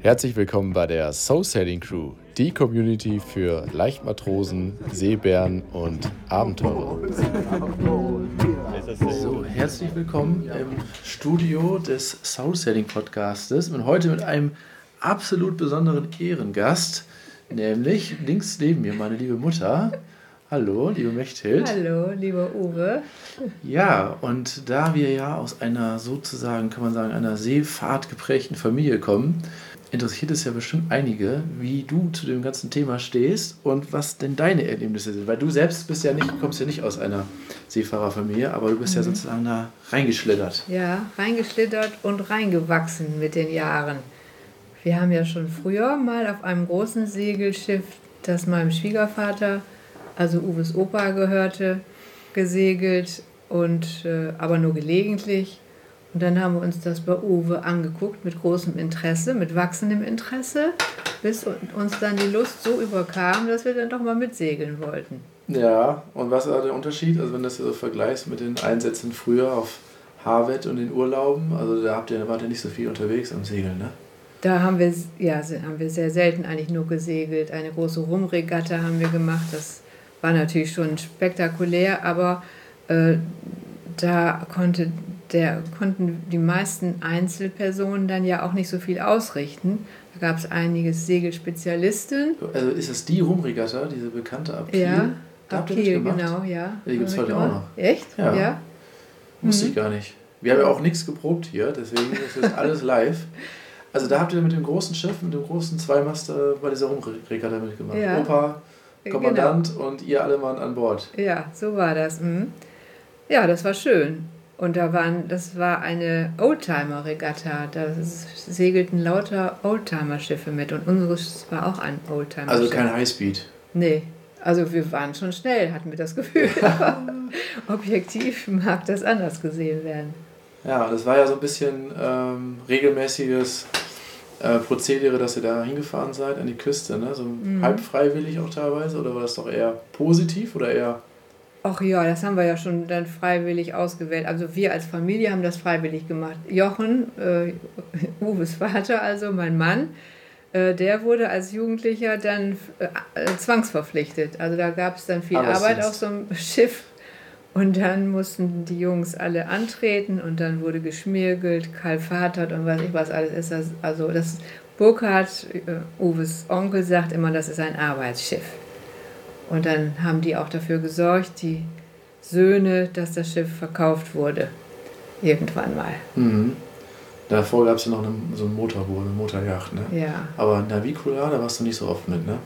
Herzlich willkommen bei der Soul Sailing Crew, die Community für Leichtmatrosen, Seebären und Abenteurer. So, herzlich willkommen im Studio des Soul Sailing Podcastes und heute mit einem absolut besonderen Ehrengast, nämlich links neben mir meine liebe Mutter. Hallo, liebe Mechthild. Hallo, lieber Uwe. Ja, und da wir ja aus einer sozusagen, kann man sagen, einer Seefahrt geprägten Familie kommen, interessiert es ja bestimmt einige, wie du zu dem ganzen Thema stehst und was denn deine Erlebnisse sind. Weil du selbst bist ja nicht, kommst ja nicht aus einer Seefahrerfamilie, aber du bist mhm. ja sozusagen da reingeschlittert. Ja, reingeschlittert und reingewachsen mit den Jahren. Wir haben ja schon früher mal auf einem großen Segelschiff, das meinem Schwiegervater, also Uwes Opa gehörte, gesegelt und äh, aber nur gelegentlich. Und dann haben wir uns das bei Uwe angeguckt mit großem Interesse, mit wachsendem Interesse, bis uns dann die Lust so überkam, dass wir dann doch mal mitsegeln wollten. Ja, und was war der Unterschied? Also wenn du das so vergleichst mit den Einsätzen früher auf Harvard und den Urlauben, also da habt ihr, wart ihr nicht so viel unterwegs am Segeln, ne? Da haben wir, ja, haben wir sehr selten eigentlich nur gesegelt. Eine große Rumregatta haben wir gemacht. Das war natürlich schon spektakulär, aber äh, da konnte der, konnten die meisten Einzelpersonen dann ja auch nicht so viel ausrichten. Da gab es einige Segelspezialisten. Also ist das die Rumregatta, diese bekannte ab Kiel? Ja, ab Kiel, genau, ja. Die gibt es heute auch noch. Echt? Ja. ja. Wusste mhm. ich gar nicht. Wir haben ja auch nichts geprobt hier, deswegen ist das alles live. Also da habt ihr mit dem großen Schiff, mit dem großen Zweimaster bei dieser Rumregatta mitgemacht. Ja. Opa, Kommandant genau. und ihr alle Mann an Bord. Ja, so war das. Mhm. Ja, das war schön. Und da waren, das war eine Oldtimer-Regatta. Da segelten lauter Oldtimer-Schiffe mit. Und unseres war auch ein Oldtimer. Also kein Highspeed. Nee. Also wir waren schon schnell, hatten wir das Gefühl. Objektiv mag das anders gesehen werden. Ja, das war ja so ein bisschen ähm, regelmäßiges äh, Prozedere, dass ihr da hingefahren seid an die Küste, ne? So mhm. halb freiwillig auch teilweise, oder war das doch eher positiv oder eher. Ach ja, das haben wir ja schon dann freiwillig ausgewählt. Also wir als Familie haben das freiwillig gemacht. Jochen, äh, Uwes Vater, also mein Mann, äh, der wurde als Jugendlicher dann äh, zwangsverpflichtet. Also da gab es dann viel Arbeit auf so einem Schiff. Und dann mussten die Jungs alle antreten und dann wurde geschmirgelt, kalfatert und was ich was alles ist. Das, also das Burkhard, äh, Uwes Onkel, sagt immer, das ist ein Arbeitsschiff. Und dann haben die auch dafür gesorgt, die Söhne, dass das Schiff verkauft wurde. Irgendwann mal. Mhm. Davor gab es ja noch eine, so ein Motorboot, eine Motorjacht, ne? Ja. Aber Navicula, da warst du nicht so oft mit, ne?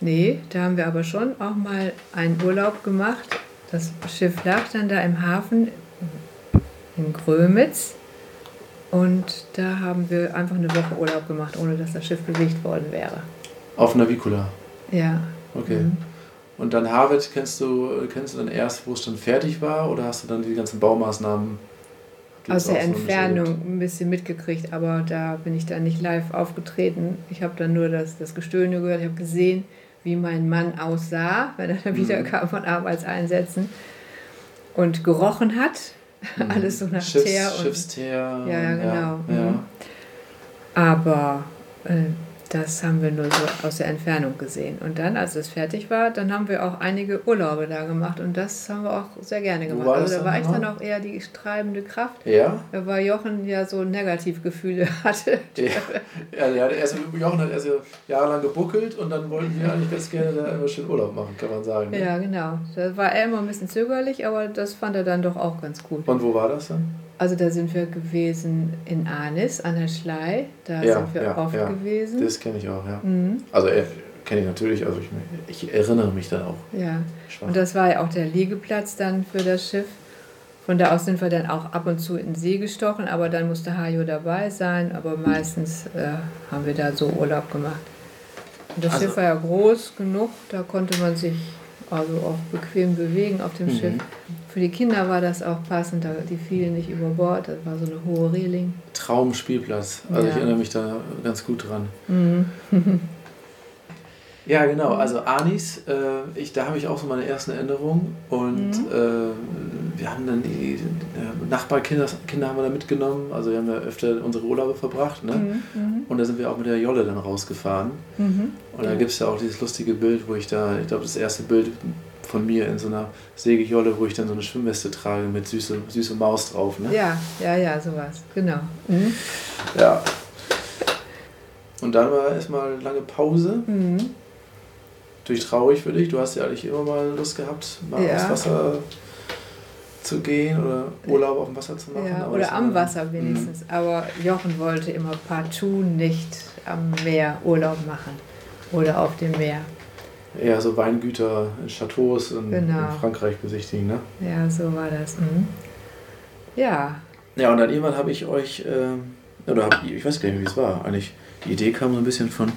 Nee, da haben wir aber schon auch mal einen Urlaub gemacht das Schiff lag dann da im Hafen in Grömitz und da haben wir einfach eine Woche Urlaub gemacht, ohne dass das Schiff bewegt worden wäre. Auf Navicula? Ja. Okay. Mhm. Und dann Harvard kennst du, kennst du dann erst, wo es dann fertig war oder hast du dann die ganzen Baumaßnahmen aus der Entfernung ein bisschen mitgekriegt, aber da bin ich dann nicht live aufgetreten. Ich habe dann nur das, das Gestöhne gehört, ich habe gesehen, wie mein Mann aussah, wenn er wieder mhm. kam von Arbeitseinsätzen und gerochen hat. Mhm. Alles so nach Schiffs, Teer. Und, Schiffsteer. Ja, genau. Ja. Mhm. Aber äh, das haben wir nur so aus der Entfernung gesehen. Und dann, als es fertig war, dann haben wir auch einige Urlaube da gemacht und das haben wir auch sehr gerne gemacht. War also da war ich dann auch eher die treibende Kraft. Ja. Weil Jochen ja so Negativgefühle hatte. Ja, ja erst, Jochen hat erst jahrelang gebuckelt und dann wollten wir eigentlich ganz gerne da immer schön Urlaub machen, kann man sagen. Ne? Ja, genau. Da war er immer ein bisschen zögerlich, aber das fand er dann doch auch ganz gut. Und wo war das dann? Also da sind wir gewesen in Arnis an der Schlei. Da ja, sind wir ja, oft ja. gewesen. Das kenne ich auch, ja. Mhm. Also äh, kenne ich natürlich, also ich, ich, erinnere mich dann auch. Ja. Schwach. Und das war ja auch der Liegeplatz dann für das Schiff. Von da aus sind wir dann auch ab und zu in den See gestochen, aber dann musste Hajo dabei sein. Aber meistens äh, haben wir da so Urlaub gemacht. Und das also, Schiff war ja groß genug, da konnte man sich also auch bequem bewegen auf dem mhm. Schiff. Für die Kinder war das auch passend, die fielen nicht über Bord, das war so eine hohe Reling. Traumspielplatz, also ja. ich erinnere mich da ganz gut dran. Mhm. ja, genau, also Anis, äh, ich, da habe ich auch so meine ersten Erinnerungen und mhm. äh, wir haben dann die, die Nachbarkinder Kinder haben wir da mitgenommen. Also wir haben da öfter unsere Urlaube verbracht. Ne? Mhm, mhm. und da sind wir auch mit der Jolle dann rausgefahren. Mhm. Und da gibt es ja auch dieses lustige Bild, wo ich da, ich glaube, das erste Bild von mir in so einer Segeljolle, wo ich dann so eine Schwimmweste trage mit süße, süße Maus drauf. Ne? Ja, ja, ja, sowas. Genau. Mhm. Ja. Und dann war erstmal lange Pause. Mhm. Durch traurig für dich. Du hast ja eigentlich immer mal Lust gehabt, mal ja. aufs Wasser zu gehen oder Urlaub auf dem Wasser zu machen. Ja, oder am Wasser wenigstens. Mhm. Aber Jochen wollte immer partout nicht am Meer Urlaub machen oder auf dem Meer. Eher so Weingüter in Chateaus in, genau. in Frankreich besichtigen, ne? Ja, so war das. Mhm. Ja. Ja, und dann irgendwann habe ich euch, äh, oder hab, ich weiß gar nicht, wie es war, eigentlich die Idee kam so ein bisschen von,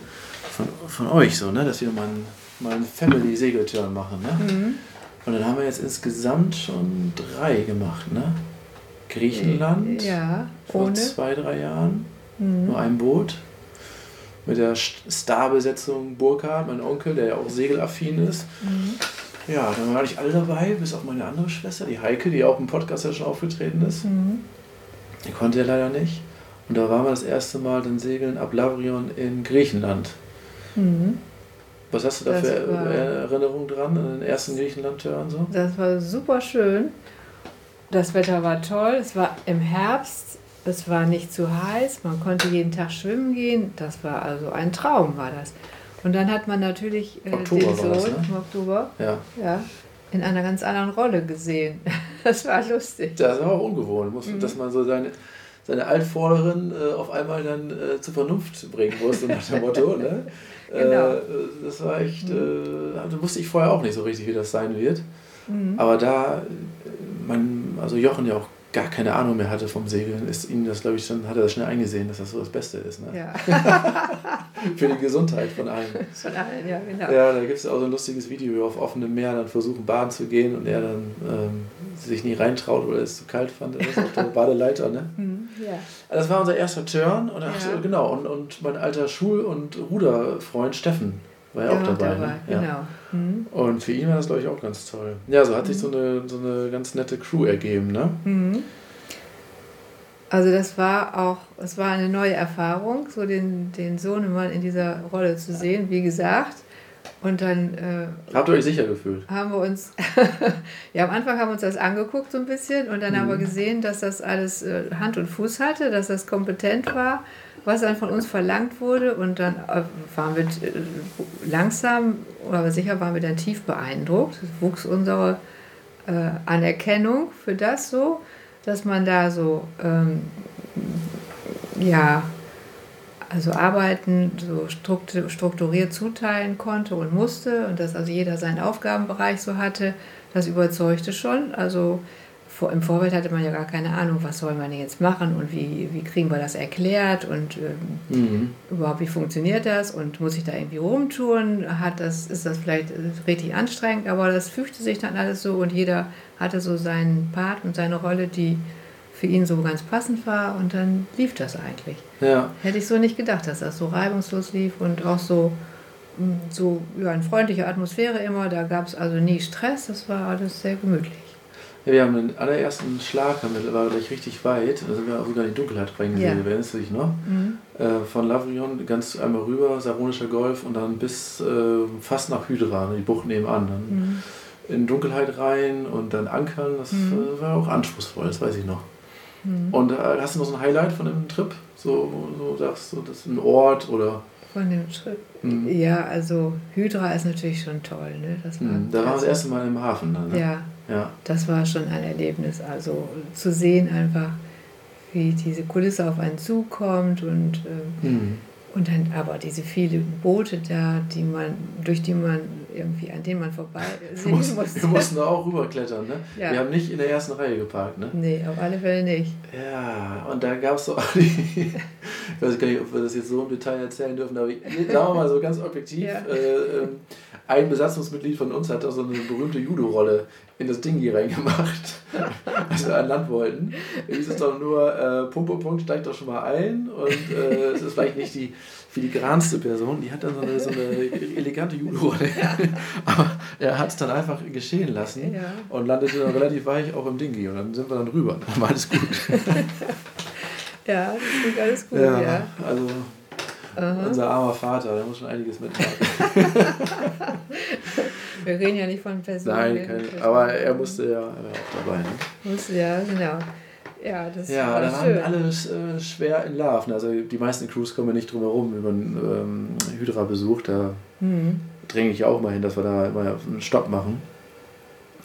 von, von euch, so, ne? dass wir mal einen, mal einen Family-Segelturn machen. Ne? Mhm. Und dann haben wir jetzt insgesamt schon drei gemacht. Ne? Griechenland ja, vor ohne. zwei, drei Jahren. Mhm. Nur ein Boot. Mit der Starbesetzung Burkhard, mein Onkel, der ja auch segelaffin ist. Mhm. Ja, dann waren nicht alle dabei, bis auf meine andere Schwester, die Heike, die auch im Podcast ja schon aufgetreten ist. Mhm. Die konnte ja leider nicht. Und da waren wir das erste Mal dann segeln ab Lavrion in Griechenland. Mhm. Was hast du da das für Erinnerungen dran an den ersten Griechenland-Tour und so? Das war super schön. Das Wetter war toll. Es war im Herbst. Es war nicht zu heiß. Man konnte jeden Tag schwimmen gehen. Das war also ein Traum, war das. Und dann hat man natürlich äh, den Sohn das, ne? im Oktober ja. Ja, in einer ganz anderen Rolle gesehen. Das war lustig. Das war auch ungewohnt, muss, mhm. dass man so seine seine Altvorderin äh, auf einmal dann äh, zur Vernunft bringen musste, nach dem Motto. Ne? genau. Äh, das war echt, mhm. äh, da wusste ich vorher auch nicht so richtig, wie das sein wird. Mhm. Aber da, man, also Jochen ja auch gar keine Ahnung mehr hatte vom Segeln, ist ihm das, glaube ich, schon, hat er das schnell eingesehen, dass das so das Beste ist. Ne? Ja. Für die Gesundheit von allen. Von allen, ja, genau. Ja, da gibt es auch so ein lustiges Video, wie wir auf offenem Meer dann versuchen, baden zu gehen und er dann ähm, sich nie reintraut, weil er es zu kalt fand. Das ist auf der Badeleiter, ne? Mhm, ja. Das war unser erster Turn und, ach, ja. genau, und, und mein alter Schul- und Ruderfreund Steffen war ja, auch dabei. dabei ne? ja. Genau. Mhm. Und für ihn war das, glaube ich, auch ganz toll. Ja, so hat sich so mhm. eine, so eine ganz nette Crew ergeben. Ne? Mhm. Also das war auch, es war eine neue Erfahrung, so den, den Sohnemann in dieser Rolle zu sehen, wie gesagt. Und dann. Äh, Habt ihr euch sicher gefühlt? Haben wir uns. ja, am Anfang haben wir uns das angeguckt so ein bisschen und dann mhm. haben wir mhm. gesehen, dass das alles äh, Hand und Fuß hatte, dass das kompetent war was dann von uns verlangt wurde. Und dann äh, waren wir äh, langsam, aber sicher waren wir dann tief beeindruckt. Es wuchs unsere äh, Anerkennung für das so, dass man da so, ähm, ja, also Arbeiten so strukturiert zuteilen konnte und musste und dass also jeder seinen Aufgabenbereich so hatte, das überzeugte schon. Also vor, im Vorfeld hatte man ja gar keine Ahnung, was soll man jetzt machen und wie, wie kriegen wir das erklärt und ähm, mhm. überhaupt wie funktioniert das und muss ich da irgendwie rumtun? Hat das, ist das vielleicht richtig anstrengend? Aber das fügte sich dann alles so und jeder hatte so seinen Part und seine Rolle, die für ihn so ganz passend war und dann lief das eigentlich. Ja. Hätte ich so nicht gedacht, dass das so reibungslos lief und auch so so ja, eine freundliche Atmosphäre immer. Da gab es also nie Stress, das war alles sehr gemütlich. Ja, wir haben den allerersten Schlag, haben wir, war gleich richtig weit, da sind wir auch sogar in die Dunkelheit reingesehen, ja. erinnerst du dich noch? Mhm. Äh, von Lavrion ganz einmal rüber, Saronischer Golf und dann bis äh, fast nach Hydra, die Bucht nebenan. Dann mhm. in Dunkelheit rein und dann ankern, das mhm. äh, war auch anspruchsvoll, das weiß ich noch. Mhm. Und äh, hast du noch so ein Highlight von dem Trip? So, so sagst du, das ist ein Ort oder von dem Trip. Mhm. Ja, also Hydra ist natürlich schon toll. Ne? Das war mhm. Da waren wir das erste Mal im Hafen. Dann, ne? Ja, ja, das war schon ein Erlebnis. Also zu sehen einfach, wie diese Kulisse auf einen zukommt und, äh, mhm. und dann aber diese vielen Boote da, die man, durch die man irgendwie, an denen man vorbei sehen musst, musste. Wir mussten da auch rüberklettern, ne? Ja. Wir haben nicht in der ersten Reihe geparkt, ne? Nee, auf alle Fälle nicht. Ja, und da gab es so die, ich weiß gar nicht, ob wir das jetzt so im Detail erzählen dürfen, aber ich, sagen wir mal so ganz objektiv, ja. äh, ähm, ein Besatzungsmitglied von uns hat da so eine berühmte Judo-Rolle in das Ding hier reingemacht, als wir an Land wollten. Es doch nur, äh, Punkt, Punkt, Punkt, steigt doch schon mal ein und äh, es ist vielleicht nicht die filigranste Person, die hat dann so eine, so eine elegante Judo-Rolle. Aber er hat es dann einfach geschehen lassen ja. und landete dann relativ weich auch im Dingi und dann sind wir dann rüber. Dann war alles gut. ja, das klingt alles gut, ja. ja. Also Aha. unser armer Vater, der muss schon einiges mitmachen. Wir reden ja nicht von Personen. Nein, keine, aber er musste ja auch dabei. Ne? Musste, ja, genau. Ja, das ja war da waren alle äh, schwer in Love. Also die meisten Crews kommen nicht drum herum über einen ähm, Hydra-Besuch. Da mhm. dränge ich auch mal hin, dass wir da immer einen Stopp machen.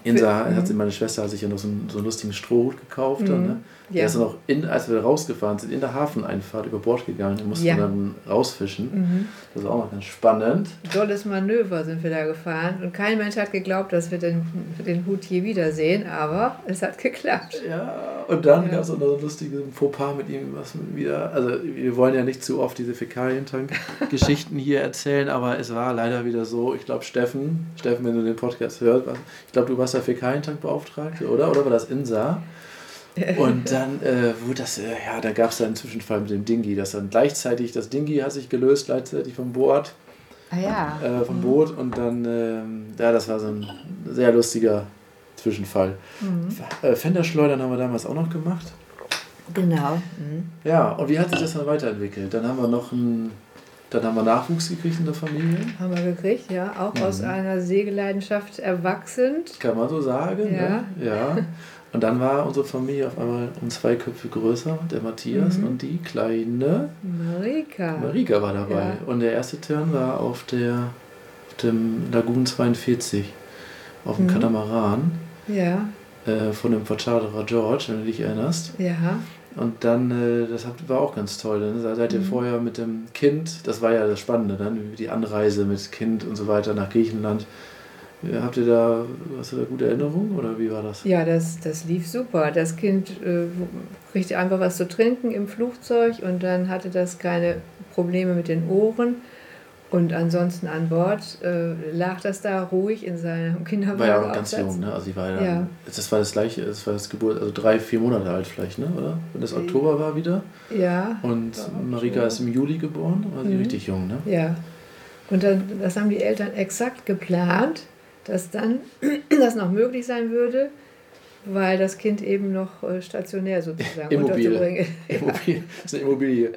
Insa, Für, hat, mhm. meine Schwester hat sich ja noch so einen, so einen lustigen Strohhut gekauft. Mhm. Dann, ne? Der ist dann auch, in, als wir rausgefahren sind, in der Hafeneinfahrt über Bord gegangen. Den mussten ja. dann rausfischen. Mhm. Das ist auch noch ganz spannend. Tolles Manöver sind wir da gefahren. Und kein Mensch hat geglaubt, dass wir den, den Hut je wiedersehen. Aber es hat geklappt. Ja, und dann ja. gab es auch noch ein lustiges Fauxpas mit ihm. Was wieder, also wir wollen ja nicht zu oft diese Fäkalientank-Geschichten hier erzählen. Aber es war leider wieder so. Ich glaube, Steffen, Steffen, wenn du den Podcast hörst, ich glaube, du warst der Fäkalientank-Beauftragte, oder? Oder war das Insa? Und dann äh, wurde das, äh, ja, da gab es dann einen Zwischenfall mit dem Dingi, dass dann gleichzeitig, das Dingi hat sich gelöst, gleichzeitig vom Boot. Ah ja. Äh, vom mhm. Boot und dann, ähm, ja, das war so ein sehr lustiger Zwischenfall. Mhm. Äh, Fenderschleudern haben wir damals auch noch gemacht. Genau. Mhm. Ja, und wie hat sich das dann weiterentwickelt? Dann haben wir noch ein, dann haben wir Nachwuchs gekriegt in der Familie. Haben wir gekriegt, ja. Auch mhm. aus einer Segelleidenschaft erwachsen. Kann man so sagen, ja. Ne? Ja. Und dann war unsere Familie auf einmal um zwei Köpfe größer, der Matthias mhm. und die kleine Marika. Marika war dabei. Ja. Und der erste Turn war auf, der, auf dem Lagoon 42, auf dem mhm. Katamaran. Ja. Äh, von dem Vercharterer George, wenn du dich erinnerst. Ja. Und dann, äh, das war auch ganz toll. Ne? Da seid ihr mhm. vorher mit dem Kind, das war ja das Spannende, dann die Anreise mit Kind und so weiter nach Griechenland Habt ihr da, hast du da gute Erinnerungen oder wie war das? Ja, das, das lief super. Das Kind äh, kriegte einfach was zu trinken im Flugzeug und dann hatte das keine Probleme mit den Ohren. Und ansonsten an Bord äh, lag das da ruhig in seinem Kinderwagen. War ja auch ganz jung, ne? Also sie war ja, ja. Das war das gleiche, das war das Geburt, also drei, vier Monate alt vielleicht, ne? Oder? Wenn das Oktober war wieder. Ja. Und Marika ist im Juli geboren, war sie mhm. richtig jung, ne? Ja. Und dann, das haben die Eltern exakt geplant dass dann das noch möglich sein würde, weil das Kind eben noch äh, stationär sozusagen Immobilie. unterzubringen Immobilie. Das ist eine Immobilie.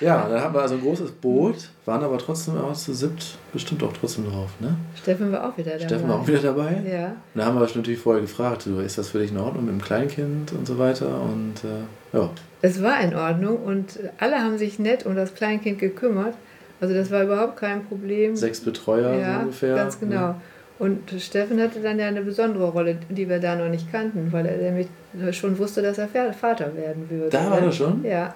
Ja, dann haben wir also ein großes Boot, waren aber trotzdem auch zu siebt bestimmt auch trotzdem drauf, ne? Steffen war auch wieder dabei. Steffen war auch wieder dabei. Ja. Und da haben wir natürlich vorher gefragt, du, ist das für dich in Ordnung mit dem Kleinkind und so weiter und äh, ja. Es war in Ordnung und alle haben sich nett um das Kleinkind gekümmert. Also das war überhaupt kein Problem. Sechs Betreuer ja, so ungefähr. ganz genau. Ne? Und Steffen hatte dann ja eine besondere Rolle, die wir da noch nicht kannten, weil er nämlich schon wusste, dass er Vater werden würde. Da war er schon? Ja.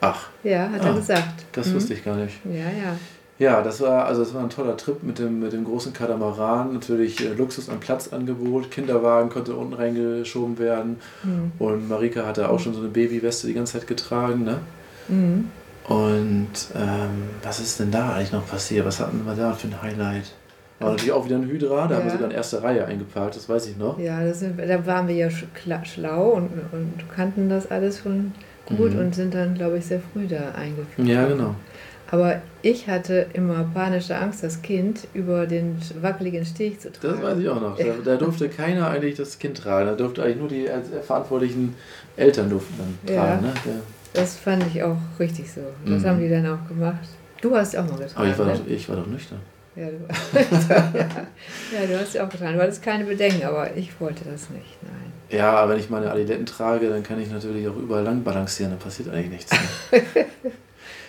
Ach. Ja, hat ah, er gesagt. Das mhm. wusste ich gar nicht. Ja, ja. Ja, das war also das war ein toller Trip mit dem, mit dem großen Katamaran. Natürlich äh, Luxus an Platzangebot. Kinderwagen konnte unten reingeschoben werden. Mhm. Und Marika hatte auch schon so eine Babyweste die ganze Zeit getragen. Ne? Mhm. Und ähm, was ist denn da eigentlich noch passiert? Was hatten wir da für ein Highlight? War natürlich auch wieder ein Hydra, da ja. haben wir sogar in erste Reihe eingeparkt, das weiß ich noch. Ja, das da waren wir ja schlau und, und kannten das alles schon gut mhm. und sind dann, glaube ich, sehr früh da eingeführt. Ja, genau. Aber ich hatte immer panische Angst, das Kind über den wackeligen Steg zu tragen. Das weiß ich auch noch. Da, da durfte keiner eigentlich das Kind tragen. Da durfte eigentlich nur die verantwortlichen Eltern durften dann tragen. Ja, ne? Das fand ich auch richtig so. Das mhm. haben die dann auch gemacht. Du hast auch mal getragen. Aber ich war, ne? doch, ich war doch nüchtern. Ja du, ja, du hast ja auch getan. Du hattest keine Bedenken, aber ich wollte das nicht, nein. Ja, aber wenn ich meine Adiletten trage, dann kann ich natürlich auch überall lang balancieren, dann passiert eigentlich nichts. Ne?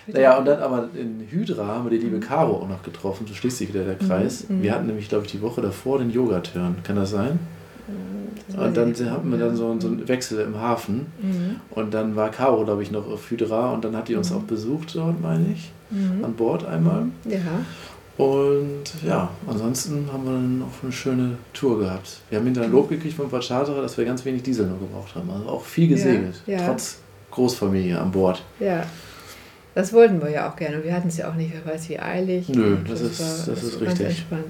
naja, und dann aber in Hydra haben wir die liebe Caro auch noch getroffen, so schließt sich wieder der Kreis. Mhm. Wir hatten nämlich, glaube ich, die Woche davor den Yoga-Turn, kann das sein? Das und dann hatten wir dann so, so einen Wechsel im Hafen. Mhm. Und dann war Caro, glaube ich, noch auf Hydra und dann hat die uns mhm. auch besucht dort, meine ich, mhm. an Bord einmal. Ja. Und ja, ansonsten haben wir dann auch eine schöne Tour gehabt. Wir haben hinterher Lob gekriegt vom Vercharterer, dass wir ganz wenig Diesel nur gebraucht haben. Also auch viel gesegelt, ja, ja. trotz Großfamilie an Bord. Ja. Das wollten wir ja auch gerne. Wir hatten es ja auch nicht, wer weiß wie eilig. Nö, das, das, ist, war, das, das ist richtig. Entspannt.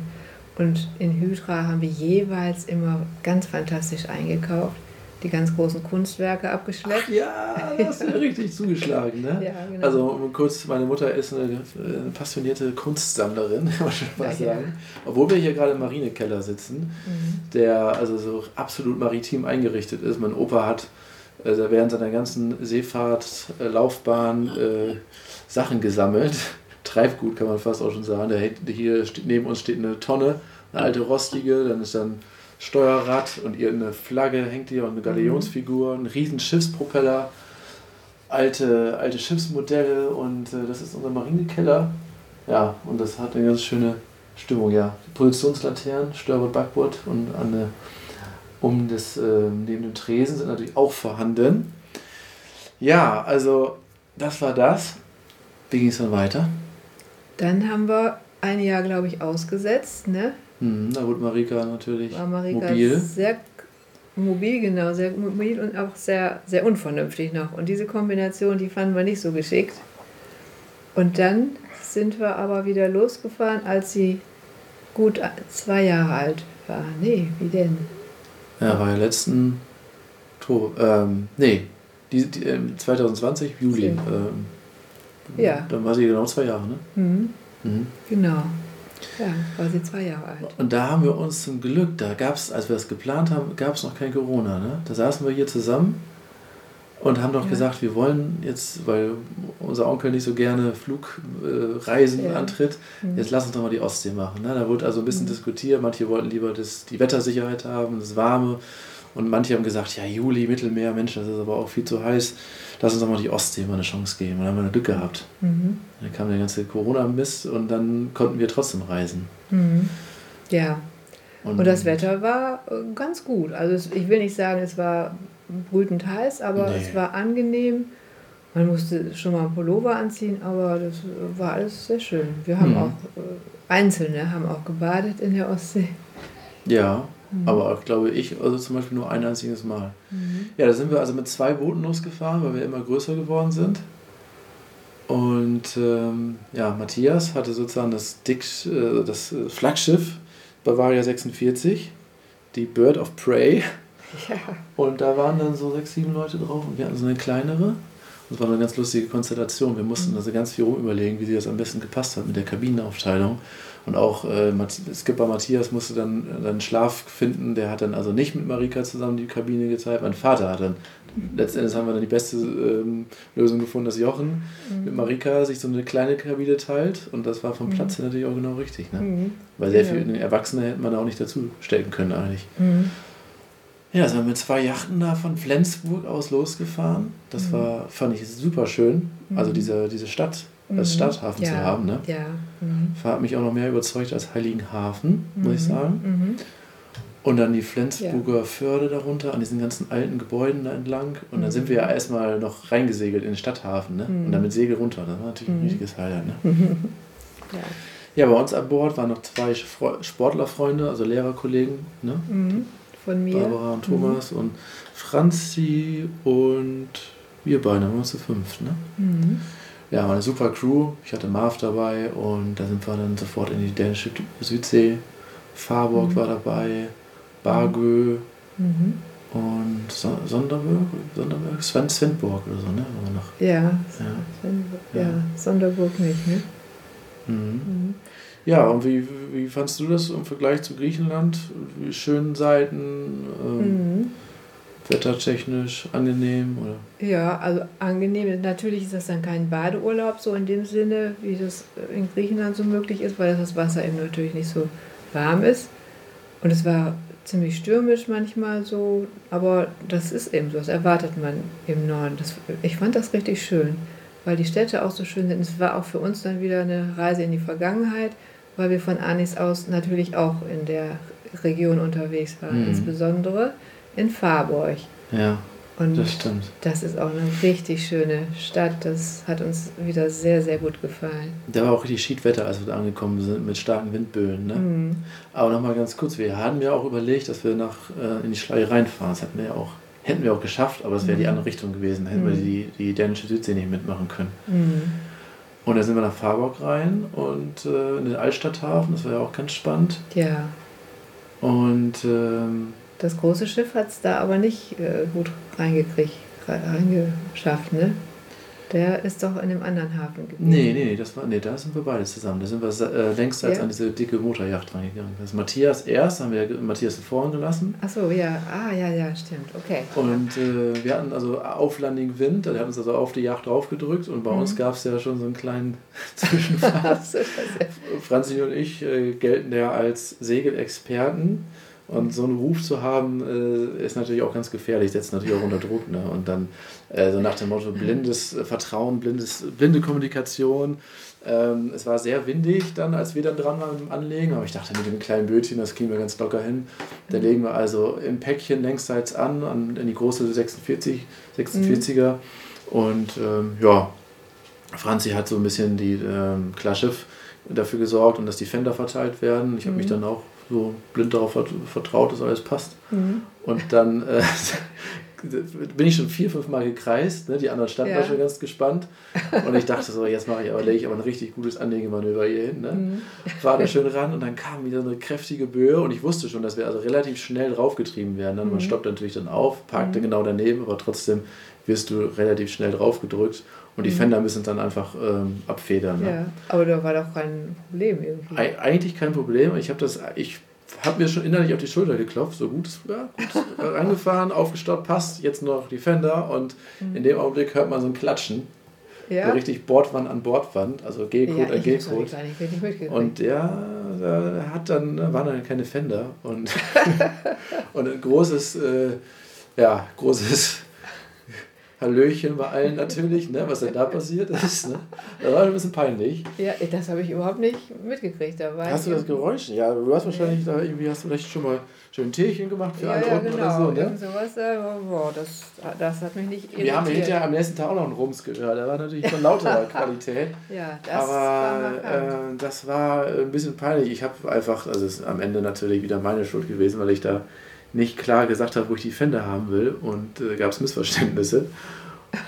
Und in Hydra haben wir jeweils immer ganz fantastisch eingekauft die ganz großen Kunstwerke abgeschleppt. Ach ja, das ist ja richtig zugeschlagen. Ne? Ja, genau. Also kurz, meine Mutter ist eine, eine passionierte Kunstsammlerin, kann man schon fast ja, sagen. Ja. Obwohl wir hier gerade im Marinekeller sitzen, mhm. der also so absolut maritim eingerichtet ist. Mein Opa hat also während seiner ganzen Seefahrtlaufbahn äh, Sachen gesammelt. Treibgut kann man fast auch schon sagen. Der, hier steht, neben uns steht eine Tonne, eine alte rostige, dann ist dann Steuerrad und irgendeine Flagge hängt hier und eine Galionsfigur, ein riesen Schiffspropeller, alte, alte Schiffsmodelle und äh, das ist unser Marinekeller. Ja, und das hat eine ganz schöne Stimmung, ja. Die Positionslaternen, Steuerbord, Backbord und an der, um das, äh, neben dem Tresen sind natürlich auch vorhanden. Ja, also das war das. Wie ging es dann weiter? Dann haben wir ein Jahr, glaube ich, ausgesetzt, ne? Mhm, da wurde Marika natürlich War Marika mobil. Sehr mobil, genau, sehr mobil und auch sehr, sehr unvernünftig noch. Und diese Kombination, die fanden wir nicht so geschickt. Und dann sind wir aber wieder losgefahren, als sie gut zwei Jahre alt war. Nee, wie denn? Ja, war ja letzten Tor, ähm, nee, die, die, 2020, ähm, Juli. Ähm, ja. Dann war sie genau zwei Jahre, ne? Mhm. Mhm. Genau. Ja, war sie zwei Jahre alt. Und da haben wir uns zum Glück, da gab es, als wir das geplant haben, gab es noch kein Corona. Ne? Da saßen wir hier zusammen und haben doch ja. gesagt, wir wollen jetzt, weil unser Onkel nicht so gerne Flugreisen äh, ja. antritt, mhm. jetzt lass uns doch mal die Ostsee machen. Ne? Da wurde also ein bisschen mhm. diskutiert, manche wollten lieber das, die Wettersicherheit haben, das Warme und manche haben gesagt, ja Juli, Mittelmeer, Mensch, das ist aber auch viel zu heiß lass uns doch mal die Ostsee mal eine Chance geben. Und dann haben wir eine Glück gehabt. Mhm. Dann kam der ganze Corona-Mist und dann konnten wir trotzdem reisen. Mhm. Ja. Und, und, das Wetter war äh, ganz gut. Also ich will nicht sagen, es war brütend heiß, aber nee. es war angenehm. Man musste schon mal einen Pullover anziehen, aber das war alles sehr schön. Wir haben mhm. auch äh, Einzelne haben auch gebadet in der Ostsee. Ja, Mhm. Aber glaube ich, also zum Beispiel nur ein einziges Mal. Mhm. Ja, da sind wir also mit zwei Booten losgefahren, weil wir immer größer geworden sind. Und ähm, ja, Matthias hatte sozusagen das, Dick, äh, das Flaggschiff Bavaria 46, die Bird of Prey. Ja. Und da waren dann so sechs, sieben Leute drauf und wir hatten so eine kleinere. Das war eine ganz lustige Konstellation. Wir mussten mhm. also ganz viel rumüberlegen, wie sie das am besten gepasst hat mit der Kabinenaufteilung. Und auch äh, Skipper Matthias musste dann, dann Schlaf finden. Der hat dann also nicht mit Marika zusammen die Kabine geteilt. Mein Vater hat dann, letztendlich haben wir dann die beste ähm, Lösung gefunden, dass Jochen mhm. mit Marika sich so eine kleine Kabine teilt. Und das war vom mhm. Platz her natürlich auch genau richtig. Ne? Mhm. Weil sehr ja. viele Erwachsene hätte man da auch nicht dazu stecken können eigentlich. Mhm. Ja, sind wir mit zwei Yachten da von Flensburg aus losgefahren. Das mhm. war, fand ich super schön. Also mhm. diese, diese Stadt als mhm. Stadthafen ja. zu haben. Ne? Ja. Mhm. Hat mich auch noch mehr überzeugt als Heiligenhafen, mhm. muss ich sagen. Mhm. Und dann die Flensburger ja. Förde darunter, an diesen ganzen alten Gebäuden da entlang. Und dann sind wir ja mhm. erstmal noch reingesegelt in den Stadthafen. Ne? Und dann mit Segel runter. Das war natürlich ein mhm. richtiges Highlight. Ne? ja. ja, bei uns an Bord waren noch zwei Sportlerfreunde, also Lehrerkollegen. Ne? Von mir. Barbara und Thomas und Franzi und wir beide, waren wir zu fünf. Ne? Ja, war eine super Crew. Ich hatte Marv dabei und da sind wir dann sofort in die dänische Südsee. Farburg mhm. war dabei, Bargö mhm. und so Sonderburg, Sonderburg, Sven, Svendborg oder so, ne? War noch. Ja, ja. ja. ja. Sonderburg nicht, ne? Mhm. mhm. Ja, und wie, wie fandst du das im Vergleich zu Griechenland? Die schönen Seiten? Ähm, mhm wettertechnisch angenehm? Oder? Ja, also angenehm. Natürlich ist das dann kein Badeurlaub so in dem Sinne, wie das in Griechenland so möglich ist, weil das Wasser eben natürlich nicht so warm ist. Und es war ziemlich stürmisch manchmal so, aber das ist eben so, das erwartet man im Norden. Das, ich fand das richtig schön, weil die Städte auch so schön sind. Es war auch für uns dann wieder eine Reise in die Vergangenheit, weil wir von Anis aus natürlich auch in der Region unterwegs waren, mhm. insbesondere in Farburg. Ja, und das stimmt. Das ist auch eine richtig schöne Stadt. Das hat uns wieder sehr, sehr gut gefallen. Da war auch richtig Schiedwetter, als wir da angekommen sind, mit starken Windböen. Ne? Mhm. Aber nochmal ganz kurz, wir hatten ja auch überlegt, dass wir nach, äh, in die Schleie reinfahren. Das hätten wir ja auch, hätten wir auch geschafft, aber es wäre mhm. die andere Richtung gewesen. Da hätten mhm. wir die, die dänische Südsee nicht mitmachen können. Mhm. Und dann sind wir nach Farbock rein und äh, in den Altstadthafen, das war ja auch ganz spannend. Ja. Und ähm, das große Schiff hat es da aber nicht äh, gut reingekriegt, reingeschafft, ne? Der ist doch in dem anderen Hafen gewesen. Nee, nee, nee, das war, nee, da sind wir beide zusammen. Da sind wir äh, längst als ja. an diese dicke Motorjacht reingegangen. Das ist Matthias erst, haben wir Matthias vorn gelassen. Achso, ja, ah, ja, ja, stimmt, okay. Und äh, wir hatten also auflandigen Wind, der hat uns also auf die Yacht draufgedrückt und bei mhm. uns gab es ja schon so einen kleinen Zwischenfall. Franzi und ich äh, gelten ja als Segelexperten. Und so einen Ruf zu haben, äh, ist natürlich auch ganz gefährlich, setzt natürlich auch unter Druck. Ne? Und dann äh, so nach dem Motto blindes Vertrauen, blindes, blinde Kommunikation. Ähm, es war sehr windig dann, als wir dann dran waren mit dem Anlegen, aber ich dachte mit dem kleinen Bötchen, das kriegen wir ganz locker hin. Da mhm. legen wir also im Päckchen längsseits an, an in die große 46, 46er. Mhm. Und ähm, ja, Franzi hat so ein bisschen die ähm, Klarschiff dafür gesorgt und dass die Fender verteilt werden. Ich habe mhm. mich dann auch so blind darauf vertraut, dass alles passt. Mhm. Und dann äh, bin ich schon vier, fünf Mal gekreist. Ne? Die anderen standen ja. da schon ganz gespannt. Und ich dachte so, jetzt mache ich aber, lege ich aber ein richtig gutes Anlegemanöver hier hin. Ne? Mhm. War da schön ran und dann kam wieder eine kräftige Böe und ich wusste schon, dass wir also relativ schnell draufgetrieben werden. Dann, mhm. Man stoppt natürlich dann auf, parkte mhm. genau daneben, aber trotzdem wirst du relativ schnell draufgedrückt. Und die mhm. Fender müssen dann einfach ähm, abfedern. Ne? Ja, aber da war doch kein Problem irgendwie. Eig eigentlich kein Problem. Ich habe das, ich habe mir schon innerlich auf die Schulter geklopft, so gut, ja, gut äh, angefahren, aufgestoppt, passt, jetzt noch die Fender und mhm. in dem Augenblick hört man so ein Klatschen. Ja. So richtig Bordwand an Bordwand, also G-Code ja, an G-Code. Und der, der, hat dann, waren dann keine Fender und, und ein großes, äh, ja, großes Hallöchen bei allen natürlich, ne, was denn da passiert ist. Ne? Das war ein bisschen peinlich. Ja, das habe ich überhaupt nicht mitgekriegt. Da hast du das Geräusch? Ja, du hast wahrscheinlich da irgendwie, hast du vielleicht schon mal schön ein Teechen gemacht für ja, alle ja, genau. oder so. Ne? Sowas, äh, boah, das, das hat mich nicht irritiert. Wir haben hinterher am nächsten Tag auch noch einen Rums gehört. Der war natürlich von lauterer Qualität. Ja, das Aber war äh, das war ein bisschen peinlich. Ich habe einfach, also es ist am Ende natürlich wieder meine Schuld gewesen, weil ich da nicht klar gesagt habe, wo ich die Fender haben will und äh, gab es Missverständnisse.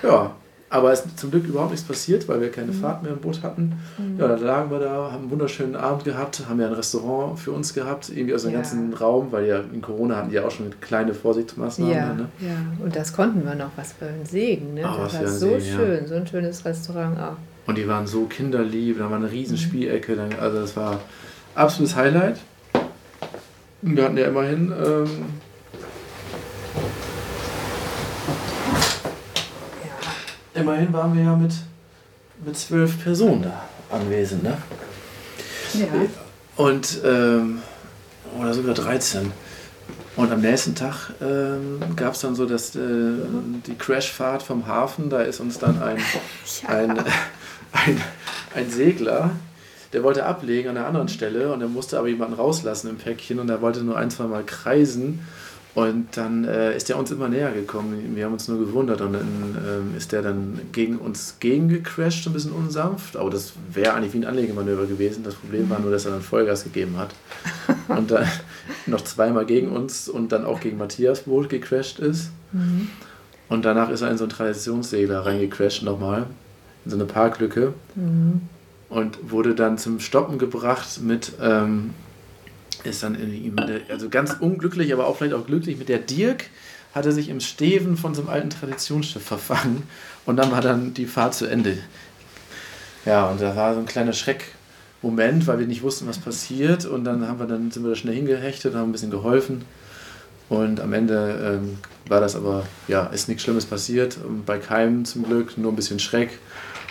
Ja, aber es ist zum Glück überhaupt nichts passiert, weil wir keine mhm. Fahrt mehr im Boot hatten. Mhm. Ja, dann lagen wir da, haben einen wunderschönen Abend gehabt, haben ja ein Restaurant für uns gehabt, irgendwie aus dem ja. ganzen Raum, weil ja in Corona hatten die ja auch schon kleine Vorsichtsmaßnahmen. Ja, ne? ja. und das konnten wir noch, was für ein Segen. Ne? Oh, das war so Segen, schön, ja. so ein schönes Restaurant auch. Und die waren so kinderlieb, da war eine riesen mhm. Spielecke, also das war absolutes Highlight. Wir hatten ja immerhin ähm, immerhin waren wir ja mit, mit zwölf Personen da anwesend, ne? Ja. Und, ähm, oder sogar 13. Und am nächsten Tag ähm, gab es dann so dass äh, die Crashfahrt vom Hafen. Da ist uns dann ein, ja. ein, ein, ein Segler, der wollte ablegen an einer anderen Stelle und er musste aber jemanden rauslassen im Päckchen und er wollte nur ein, zwei Mal kreisen und dann äh, ist er uns immer näher gekommen. Wir haben uns nur gewundert und dann ähm, ist der dann gegen uns gegengecrashed, ein bisschen unsanft. Aber das wäre eigentlich wie ein Anlegemanöver gewesen. Das Problem war nur, dass er dann Vollgas gegeben hat. und dann noch zweimal gegen uns und dann auch gegen Matthias Boot gecrashed ist. Mhm. Und danach ist er in so einen Traditionssegler reingecrashed nochmal, in so eine Parklücke. Mhm. Und wurde dann zum Stoppen gebracht mit. Ähm, ist dann irgendwie, also ganz unglücklich, aber auch vielleicht auch glücklich mit der Dirk, hatte sich im Steven von so einem alten Traditionsschiff verfangen und dann war dann die Fahrt zu Ende. Ja, und da war so ein kleiner Schreckmoment, weil wir nicht wussten, was passiert und dann haben wir dann sind wir da schnell hingehechtet und haben ein bisschen geholfen und am Ende ähm, war das aber, ja, ist nichts Schlimmes passiert, bei keinem zum Glück, nur ein bisschen Schreck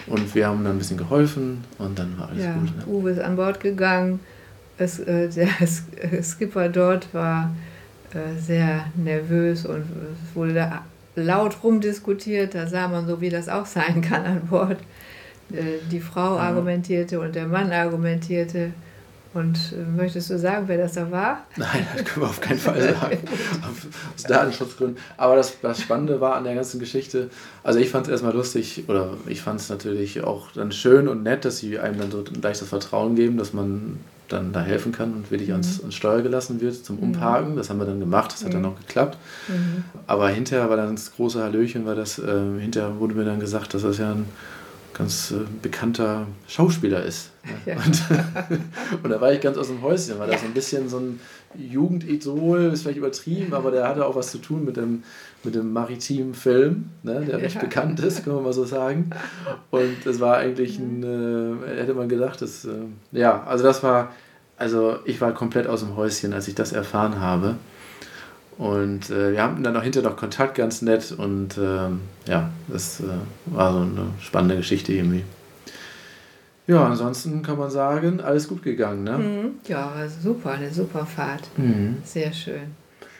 und wir haben dann ein bisschen geholfen und dann war alles ja, gut. Ne? Uwe ist an Bord gegangen es, äh, der Skipper dort war äh, sehr nervös und es wurde da laut rumdiskutiert. Da sah man so, wie das auch sein kann an Bord. Äh, die Frau ja. argumentierte und der Mann argumentierte. Und äh, möchtest du sagen, wer das da war? Nein, das können wir auf keinen Fall sagen. Aus Datenschutzgründen. Aber das, das Spannende war an der ganzen Geschichte, also ich fand es erstmal lustig, oder ich fand es natürlich auch dann schön und nett, dass sie einem dann so gleich das Vertrauen geben, dass man dann da helfen kann und wirklich mhm. ans, ans Steuer gelassen wird zum mhm. Umparken. Das haben wir dann gemacht, das hat dann mhm. auch geklappt. Mhm. Aber hinterher war dann das große Hallöchen, weil das, äh, hinterher wurde mir dann gesagt, dass das ja ein ganz äh, bekannter Schauspieler ist. Ja. Und, und, da war ich ganz aus dem Häuschen, weil ja. das so ein bisschen so ein Jugendidol, ist vielleicht übertrieben, aber der hatte auch was zu tun mit dem, mit dem maritimen Film, ne, der recht ja. bekannt ist, kann man mal so sagen. Und es war eigentlich ein, äh, hätte man gedacht, das, äh, ja, also das war, also ich war komplett aus dem Häuschen, als ich das erfahren habe. Und äh, wir haben dann auch hinterher noch Kontakt, ganz nett. Und ähm, ja, das äh, war so eine spannende Geschichte irgendwie. Ja, ansonsten kann man sagen, alles gut gegangen, ne? Mhm. Ja, super, eine super Fahrt. Mhm. Sehr schön.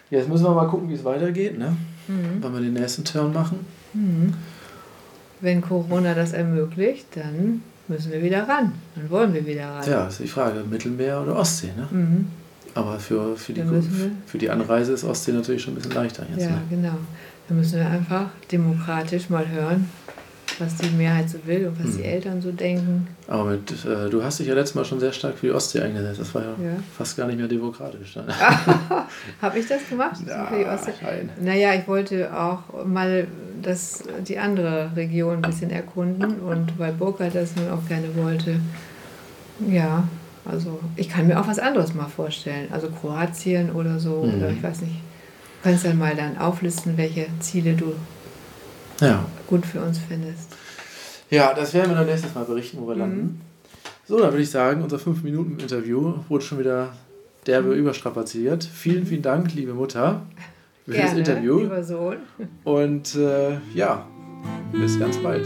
Ja, jetzt müssen wir mal gucken, wie es weitergeht, ne? Mhm. Wann wir den nächsten Turn machen. Mhm. Wenn Corona das ermöglicht, dann müssen wir wieder ran. Dann wollen wir wieder ran. Ja, ist die Frage, Mittelmeer oder Ostsee, ne? Aber für, für, die, für die Anreise ist Ostsee natürlich schon ein bisschen leichter jetzt. Ja, ne? genau. Da müssen wir einfach demokratisch mal hören, was die Mehrheit so will und was hm. die Eltern so denken. Aber mit, äh, du hast dich ja letztes Mal schon sehr stark für die Ostsee eingesetzt. Das war ja, ja. fast gar nicht mehr demokratisch. Ne? Habe ich das gemacht? Ja, für die Ostsee? Nein. Naja, ich wollte auch mal das, die andere Region ein bisschen erkunden und weil Burkhardt das nun auch gerne wollte, ja, also ich kann mir auch was anderes mal vorstellen. Also Kroatien oder so, mhm. oder ich weiß nicht. Du kannst dann mal dann auflisten, welche Ziele du ja. gut für uns findest. Ja, das werden wir dann nächstes Mal berichten, wo wir mhm. landen. So, dann würde ich sagen, unser 5-Minuten-Interview wurde schon wieder derbe mhm. überstrapaziert. Vielen, vielen Dank, liebe Mutter, für Gerne, das Interview. Lieber Sohn. Und äh, ja, bis ganz bald.